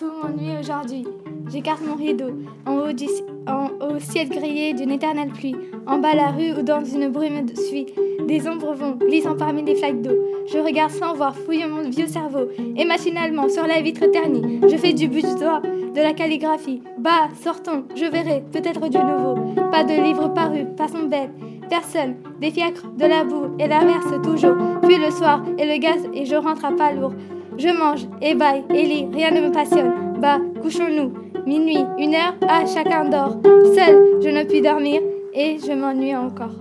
tout m'ennuie aujourd'hui. J'écarte mon rideau, en haut, du, au ciel grillé d'une éternelle pluie, en bas la rue ou dans une brume de suie. Des ombres vont, glissant parmi les flaques d'eau. Je regarde sans voir, fouillant mon vieux cerveau, et machinalement, sur la vitre ternie, je fais du but du doigt de la calligraphie. Bah, sortons, je verrai, peut-être du nouveau. Pas de livre paru, passons bête. Personne, des fiacres, de la boue, et la verse toujours. Puis le soir, et le gaz, et je rentre à pas lourd. Je mange, et baille, et lis, rien ne me passionne. Bah, couchons-nous. Minuit, une heure, ah, chacun dort. Seul, je ne puis dormir, et je m'ennuie encore.